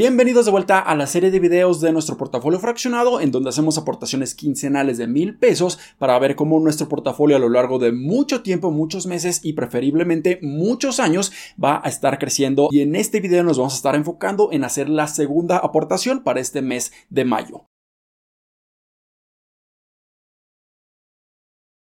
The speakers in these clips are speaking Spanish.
Bienvenidos de vuelta a la serie de videos de nuestro portafolio fraccionado en donde hacemos aportaciones quincenales de mil pesos para ver cómo nuestro portafolio a lo largo de mucho tiempo, muchos meses y preferiblemente muchos años va a estar creciendo y en este video nos vamos a estar enfocando en hacer la segunda aportación para este mes de mayo.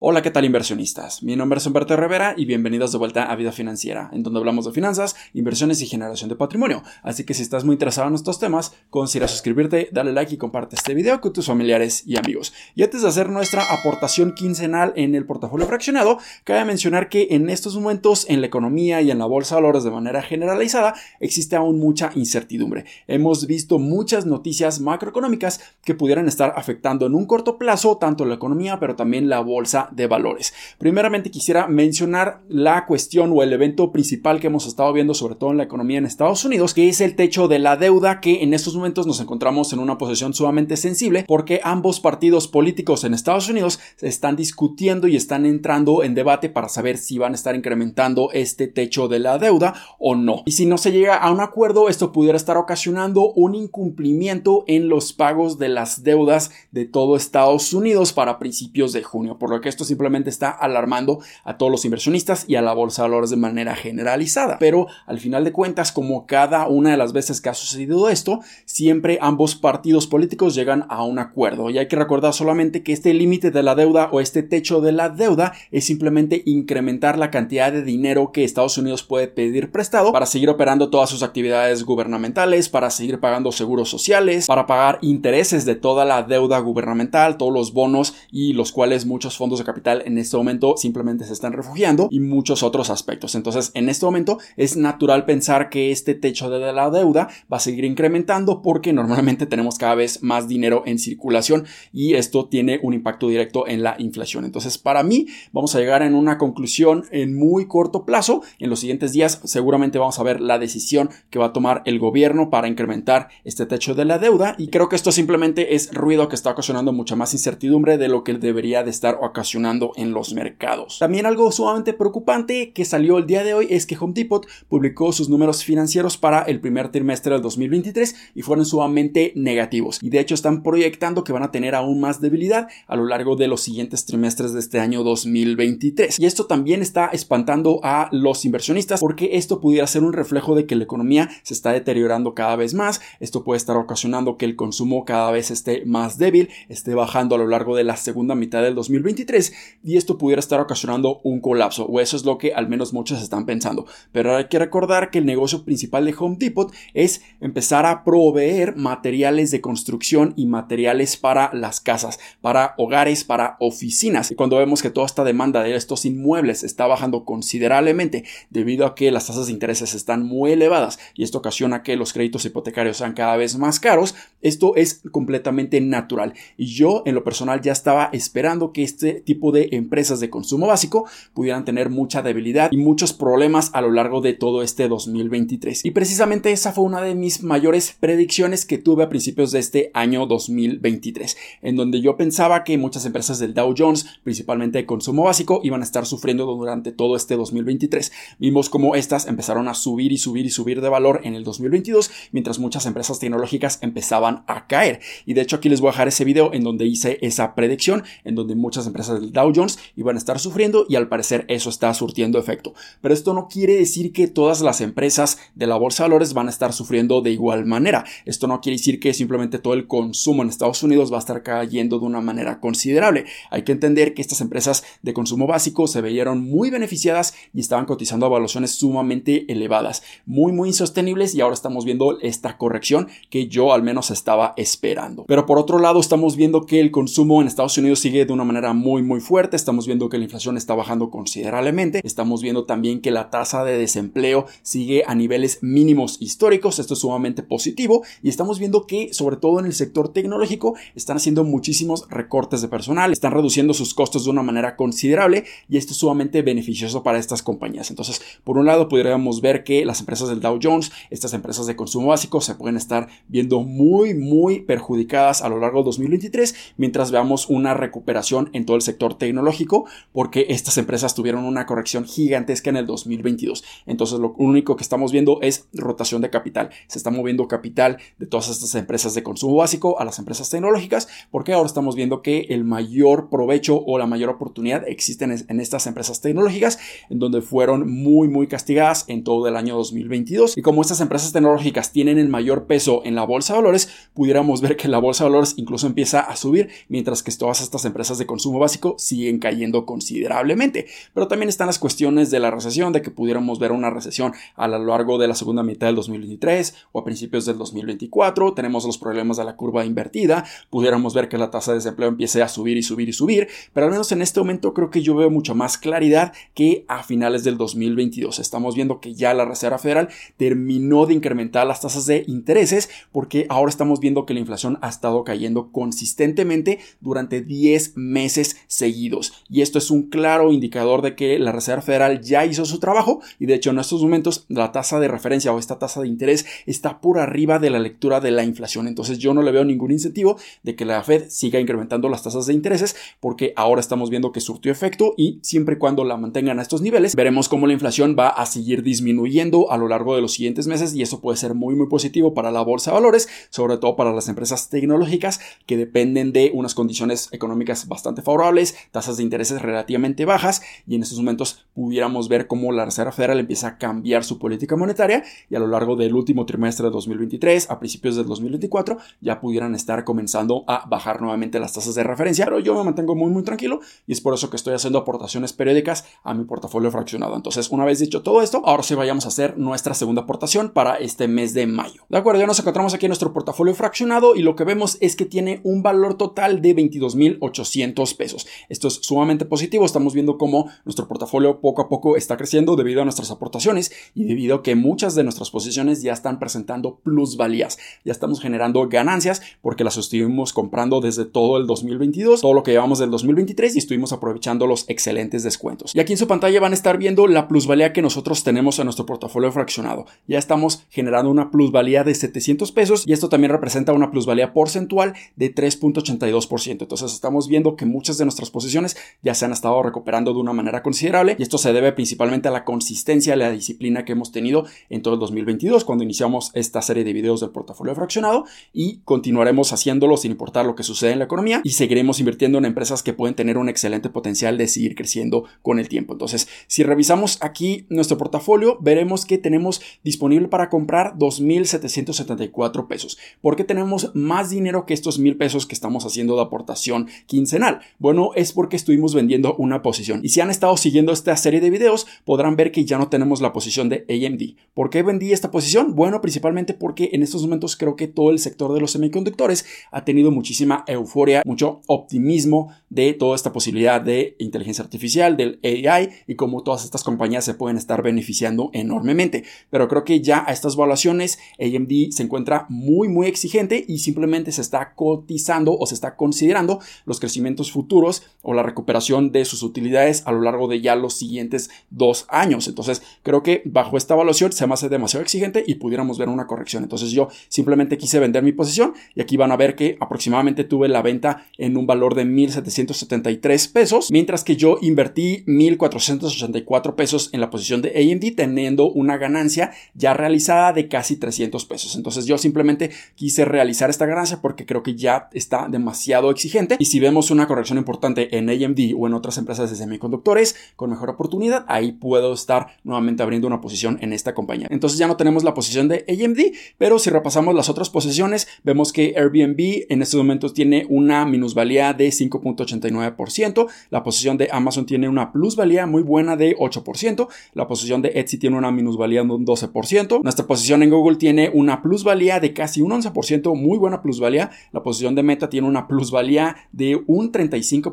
Hola, ¿qué tal inversionistas? Mi nombre es Humberto Rivera y bienvenidos de vuelta a Vida Financiera, en donde hablamos de finanzas, inversiones y generación de patrimonio. Así que si estás muy interesado en estos temas, considera suscribirte, dale like y comparte este video con tus familiares y amigos. Y antes de hacer nuestra aportación quincenal en el portafolio fraccionado, cabe mencionar que en estos momentos en la economía y en la bolsa de valores de manera generalizada existe aún mucha incertidumbre. Hemos visto muchas noticias macroeconómicas que pudieran estar afectando en un corto plazo tanto la economía pero también la bolsa de valores. Primeramente quisiera mencionar la cuestión o el evento principal que hemos estado viendo, sobre todo en la economía en Estados Unidos, que es el techo de la deuda, que en estos momentos nos encontramos en una posición sumamente sensible porque ambos partidos políticos en Estados Unidos están discutiendo y están entrando en debate para saber si van a estar incrementando este techo de la deuda o no. Y si no se llega a un acuerdo, esto pudiera estar ocasionando un incumplimiento en los pagos de las deudas de todo Estados Unidos para principios de junio, por lo que esto simplemente está alarmando a todos los inversionistas y a la bolsa de valores de manera generalizada. Pero al final de cuentas, como cada una de las veces que ha sucedido esto, siempre ambos partidos políticos llegan a un acuerdo. Y hay que recordar solamente que este límite de la deuda o este techo de la deuda es simplemente incrementar la cantidad de dinero que Estados Unidos puede pedir prestado para seguir operando todas sus actividades gubernamentales, para seguir pagando seguros sociales, para pagar intereses de toda la deuda gubernamental, todos los bonos y los cuales muchos fondos de capital en este momento simplemente se están refugiando y muchos otros aspectos. Entonces, en este momento es natural pensar que este techo de la deuda va a seguir incrementando porque normalmente tenemos cada vez más dinero en circulación y esto tiene un impacto directo en la inflación. Entonces, para mí, vamos a llegar en una conclusión en muy corto plazo. En los siguientes días seguramente vamos a ver la decisión que va a tomar el gobierno para incrementar este techo de la deuda y creo que esto simplemente es ruido que está ocasionando mucha más incertidumbre de lo que debería de estar ocasionando en los mercados. También algo sumamente preocupante que salió el día de hoy es que Home Depot publicó sus números financieros para el primer trimestre del 2023 y fueron sumamente negativos. Y de hecho están proyectando que van a tener aún más debilidad a lo largo de los siguientes trimestres de este año 2023. Y esto también está espantando a los inversionistas porque esto pudiera ser un reflejo de que la economía se está deteriorando cada vez más. Esto puede estar ocasionando que el consumo cada vez esté más débil, esté bajando a lo largo de la segunda mitad del 2023 y esto pudiera estar ocasionando un colapso, o eso es lo que al menos muchos están pensando. Pero hay que recordar que el negocio principal de Home Depot es empezar a proveer materiales de construcción y materiales para las casas, para hogares, para oficinas. Y cuando vemos que toda esta demanda de estos inmuebles está bajando considerablemente debido a que las tasas de intereses están muy elevadas y esto ocasiona que los créditos hipotecarios sean cada vez más caros, esto es completamente natural. Y yo en lo personal ya estaba esperando que este tipo de empresas de consumo básico pudieran tener mucha debilidad y muchos problemas a lo largo de todo este 2023. Y precisamente esa fue una de mis mayores predicciones que tuve a principios de este año 2023, en donde yo pensaba que muchas empresas del Dow Jones, principalmente de consumo básico, iban a estar sufriendo durante todo este 2023. Vimos cómo estas empezaron a subir y subir y subir de valor en el 2022, mientras muchas empresas tecnológicas empezaban a caer. Y de hecho aquí les voy a dejar ese video en donde hice esa predicción, en donde muchas empresas del Dow Jones iban a estar sufriendo y al parecer eso está surtiendo efecto. Pero esto no quiere decir que todas las empresas de la bolsa de valores van a estar sufriendo de igual manera. Esto no quiere decir que simplemente todo el consumo en Estados Unidos va a estar cayendo de una manera considerable. Hay que entender que estas empresas de consumo básico se veían muy beneficiadas y estaban cotizando a evaluaciones sumamente elevadas, muy muy insostenibles y ahora estamos viendo esta corrección que yo al menos estaba esperando. Pero por otro lado estamos viendo que el consumo en Estados Unidos sigue de una manera muy muy fuerte, estamos viendo que la inflación está bajando considerablemente, estamos viendo también que la tasa de desempleo sigue a niveles mínimos históricos, esto es sumamente positivo y estamos viendo que sobre todo en el sector tecnológico están haciendo muchísimos recortes de personal, están reduciendo sus costos de una manera considerable y esto es sumamente beneficioso para estas compañías. Entonces, por un lado podríamos ver que las empresas del Dow Jones, estas empresas de consumo básico se pueden estar viendo muy muy perjudicadas a lo largo de 2023 mientras veamos una recuperación en todo el sector tecnológico porque estas empresas tuvieron una corrección gigantesca en el 2022. Entonces lo único que estamos viendo es rotación de capital. Se está moviendo capital de todas estas empresas de consumo básico a las empresas tecnológicas porque ahora estamos viendo que el mayor provecho o la mayor oportunidad existen en estas empresas tecnológicas en donde fueron muy muy castigadas en todo el año 2022 y como estas empresas tecnológicas tienen el mayor peso en la bolsa de valores pudiéramos ver que la bolsa de valores incluso empieza a subir mientras que todas estas empresas de consumo básico siguen cayendo considerablemente. Pero también están las cuestiones de la recesión de que pudiéramos ver una recesión a lo largo de la segunda mitad del 2023 o a principios del 2024 tenemos los problemas de la curva invertida. Pudiéramos ver que la tasa de desempleo empiece a subir y subir y subir. Pero al menos en este momento creo que yo veo mucho más claridad que a finales del 2022. Estamos viendo que ya la Reserva Federal terminó de incrementar las tasas de intereses porque ahora estamos viendo que la inflación ha estado cayendo consistentemente durante 10 meses seguidos. Y esto es un claro indicador de que la Reserva Federal ya hizo su trabajo y de hecho en estos momentos la tasa de referencia o esta tasa de interés está por arriba de la lectura de la inflación. Entonces yo no le veo ningún incentivo de que la Fed siga incrementando las tasas de intereses porque ahora estamos viendo que surtió efecto y siempre y cuando la mantengan a estos niveles veremos cómo la inflación va a seguir disminuyendo a lo largo de los siguientes meses y eso puede ser muy muy positivo para la bolsa de valores, sobre todo para las empresas tecnológicas que dependen de unas condiciones económicas bastante favorables, tasas de intereses relativamente bajas y en estos momentos pudiéramos ver cómo la Reserva Federal empieza a cambiar su política monetaria y a lo largo del último trimestre de 2023 a principios del 2024 ya pudieran estar comenzando a bajar nuevamente las tasas de referencia, pero yo me mantengo muy muy tranquilo y es por eso que estoy haciendo aportaciones periódicas a mi portafolio fraccionado. Entonces, una vez dicho todo esto, ahora sí vayamos a hacer nuestra segunda aportación para este mes de mayo. De acuerdo, ya nos encontramos aquí en nuestro portafolio fraccionado y lo que vemos es que tiene un valor total de 22.800 pesos. Esto es sumamente positivo. Estamos viendo cómo nuestro portafolio poco a poco está creciendo debido a nuestras aportaciones y debido a que muchas de nuestras posiciones ya están presentando plusvalías. Ya estamos generando ganancias porque las estuvimos comprando desde todo el 2022, todo lo que llevamos del 2023 y estuvimos aprovechando los excelentes descuentos. Y aquí en su pantalla van a estar viendo la plusvalía que nosotros tenemos en nuestro portafolio fraccionado. Ya estamos generando una plusvalía de 700 pesos y esto también representa una plusvalía porcentual de 3.82%. Entonces estamos viendo que muchas de nuestras posiciones ya se han estado recuperando de una manera considerable y esto se debe principalmente a la consistencia, y la disciplina que hemos tenido en todo el 2022 cuando iniciamos esta serie de videos del portafolio fraccionado y continuaremos haciéndolo sin importar lo que suceda en la economía y seguiremos invirtiendo en empresas que pueden tener un excelente potencial de seguir creciendo con el tiempo. Entonces, si revisamos aquí nuestro portafolio, veremos que tenemos disponible para comprar 2.774 pesos. ¿Por qué tenemos más dinero que estos mil pesos que estamos haciendo de aportación quincenal? Bueno, es porque estuvimos vendiendo una posición. Y si han estado siguiendo esta serie de videos, podrán ver que ya no tenemos la posición de AMD. ¿Por qué vendí esta posición? Bueno, principalmente porque en estos momentos creo que todo el sector de los semiconductores ha tenido muchísima euforia, mucho optimismo de toda esta posibilidad de inteligencia artificial, del AI y cómo todas estas compañías se pueden estar beneficiando enormemente. Pero creo que ya a estas valuaciones AMD se encuentra muy muy exigente y simplemente se está cotizando o se está considerando los crecimientos futuros o la recuperación de sus utilidades a lo largo de ya los siguientes dos años. Entonces creo que bajo esta evaluación se me hace demasiado exigente y pudiéramos ver una corrección. Entonces yo simplemente quise vender mi posición y aquí van a ver que aproximadamente tuve la venta en un valor de 1.773 pesos, mientras que yo invertí 1.484 pesos en la posición de AMD teniendo una ganancia ya realizada de casi 300 pesos. Entonces yo simplemente quise realizar esta ganancia porque creo que ya está demasiado exigente y si vemos una corrección importante en AMD o en otras empresas de semiconductores con mejor oportunidad, ahí puedo estar nuevamente abriendo una posición en esta compañía. Entonces ya no tenemos la posición de AMD, pero si repasamos las otras posiciones, vemos que Airbnb en estos momentos tiene una minusvalía de 5.89%, la posición de Amazon tiene una plusvalía muy buena de 8%, la posición de Etsy tiene una minusvalía de un 12%, nuestra posición en Google tiene una plusvalía de casi un 11%, muy buena plusvalía, la posición de Meta tiene una plusvalía de un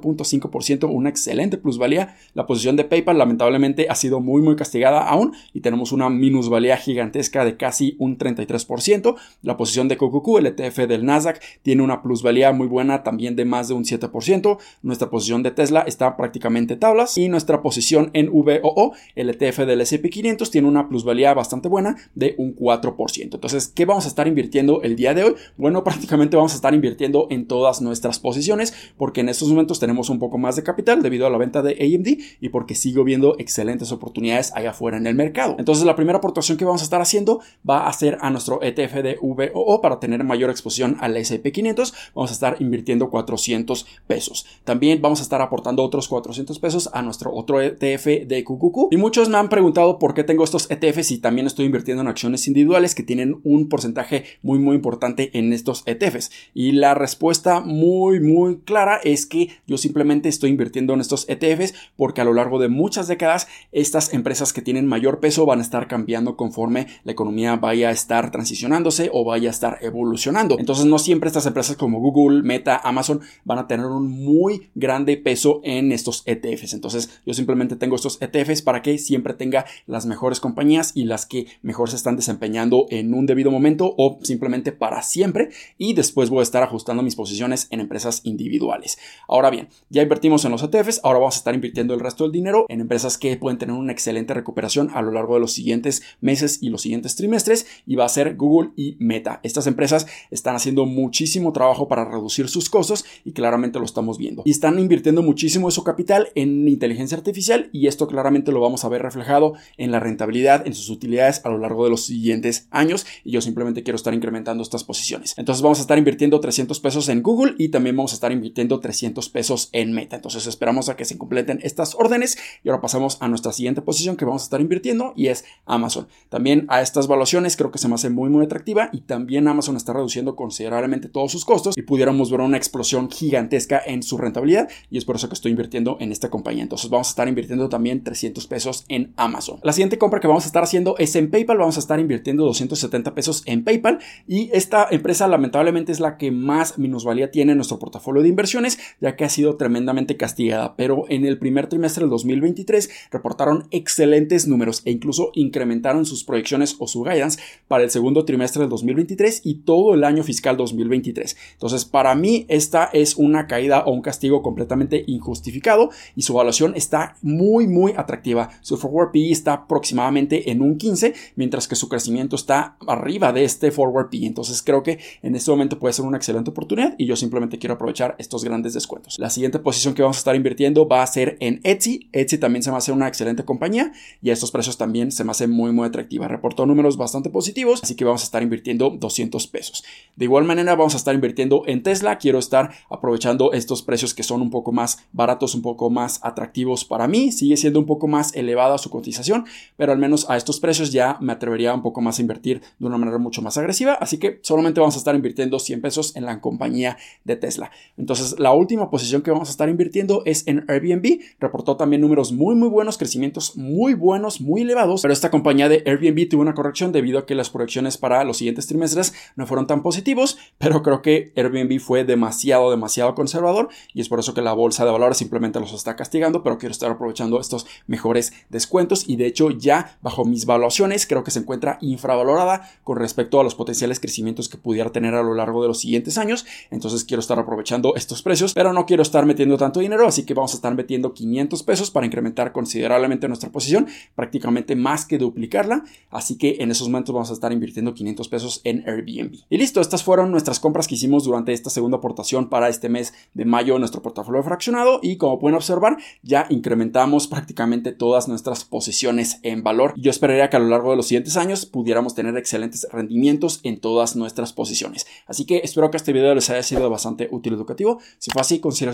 35.5%, una excelente plusvalía, la posición de PayPal lamentablemente ha sido muy muy castigada aún y tenemos una minusvalía gigantesca de casi un 33%, la posición de QQQ, el ETF del Nasdaq, tiene una plusvalía muy buena también de más de un 7%, nuestra posición de Tesla está prácticamente tablas y nuestra posición en VOO, el ETF del S&P 500 tiene una plusvalía bastante buena de un 4%. Entonces, ¿qué vamos a estar invirtiendo el día de hoy? Bueno, prácticamente vamos a estar invirtiendo en todas nuestras posiciones porque en estos momentos tenemos un poco más de capital debido a la venta de AMD y porque sigo viendo excelentes oportunidades allá afuera en el mercado. Entonces la primera aportación que vamos a estar haciendo va a ser a nuestro ETF de VOO para tener mayor exposición al S&P 500. Vamos a estar invirtiendo 400 pesos. También vamos a estar aportando otros 400 pesos a nuestro otro ETF de QQQ. Y muchos me han preguntado por qué tengo estos ETFs y también estoy invirtiendo en acciones individuales que tienen un porcentaje muy muy importante en estos ETFs. Y la respuesta muy muy clara es que yo simplemente estoy invirtiendo en estos ETFs porque a lo largo de muchas décadas estas empresas que tienen mayor peso van a estar cambiando conforme la economía vaya a estar transicionándose o vaya a estar evolucionando. Entonces no siempre estas empresas como Google, Meta, Amazon van a tener un muy grande peso en estos ETFs. Entonces yo simplemente tengo estos ETFs para que siempre tenga las mejores compañías y las que mejor se están desempeñando en un debido momento o simplemente para siempre y después voy a estar ajustando mis posiciones en empresas individuales. Ahora bien, ya invertimos en los ETFs, ahora vamos a estar invirtiendo el resto del dinero en empresas que pueden tener una excelente recuperación a lo largo de los siguientes meses y los siguientes trimestres y va a ser Google y Meta. Estas empresas están haciendo muchísimo trabajo para reducir sus costos y claramente lo estamos viendo. Y están invirtiendo muchísimo de su capital en inteligencia artificial y esto claramente lo vamos a ver reflejado en la rentabilidad, en sus utilidades a lo largo de los siguientes años y yo simplemente quiero estar incrementando estas posiciones. Entonces vamos a estar invirtiendo 300 pesos en Google y también vamos a estar invirtiendo 300 pesos en Meta. Entonces esperamos a que se completen estas órdenes y ahora pasamos a nuestra siguiente posición que vamos a estar invirtiendo y es Amazon. También a estas valuaciones creo que se me hace muy muy atractiva y también Amazon está reduciendo considerablemente todos sus costos y pudiéramos ver una explosión gigantesca en su rentabilidad y es por eso que estoy invirtiendo en esta compañía. Entonces vamos a estar invirtiendo también 300 pesos en Amazon. La siguiente compra que vamos a estar haciendo es en PayPal. Vamos a estar invirtiendo 270 pesos en PayPal y esta empresa lamentablemente es la que más minusvalía tiene en nuestro portafolio de inversiones ya que ha sido tremendamente castigada. Pero en el primer trimestre del 2023 reportaron excelentes números e incluso incrementaron sus proyecciones o su guidance para el segundo trimestre del 2023 y todo el año fiscal 2023. Entonces, para mí, esta es una caída o un castigo completamente injustificado y su evaluación está muy, muy atractiva. Su forward PE está aproximadamente en un 15, mientras que su crecimiento está arriba de este forward PE. Entonces, creo que en este momento puede ser una excelente oportunidad y yo simplemente quiero aprovechar estos grandes descuentos. Siguiente posición que vamos a estar invirtiendo va a ser en Etsy. Etsy también se me hace una excelente compañía y a estos precios también se me hace muy, muy atractiva. Reportó números bastante positivos, así que vamos a estar invirtiendo 200 pesos. De igual manera, vamos a estar invirtiendo en Tesla. Quiero estar aprovechando estos precios que son un poco más baratos, un poco más atractivos para mí. Sigue siendo un poco más elevada su cotización, pero al menos a estos precios ya me atrevería un poco más a invertir de una manera mucho más agresiva. Así que solamente vamos a estar invirtiendo 100 pesos en la compañía de Tesla. Entonces, la última posición que vamos a estar invirtiendo es en Airbnb. Reportó también números muy, muy buenos, crecimientos muy buenos, muy elevados, pero esta compañía de Airbnb tuvo una corrección debido a que las proyecciones para los siguientes trimestres no fueron tan positivos, pero creo que Airbnb fue demasiado, demasiado conservador y es por eso que la bolsa de valores simplemente los está castigando, pero quiero estar aprovechando estos mejores descuentos y de hecho ya bajo mis valuaciones creo que se encuentra infravalorada con respecto a los potenciales crecimientos que pudiera tener a lo largo de los siguientes años, entonces quiero estar aprovechando estos precios, pero no quiero estar metiendo tanto dinero, así que vamos a estar metiendo 500 pesos para incrementar considerablemente nuestra posición, prácticamente más que duplicarla, así que en esos momentos vamos a estar invirtiendo 500 pesos en Airbnb. Y listo, estas fueron nuestras compras que hicimos durante esta segunda aportación para este mes de mayo en nuestro portafolio fraccionado y como pueden observar ya incrementamos prácticamente todas nuestras posiciones en valor. Yo esperaría que a lo largo de los siguientes años pudiéramos tener excelentes rendimientos en todas nuestras posiciones. Así que espero que este video les haya sido bastante útil y educativo. Si fue así, considera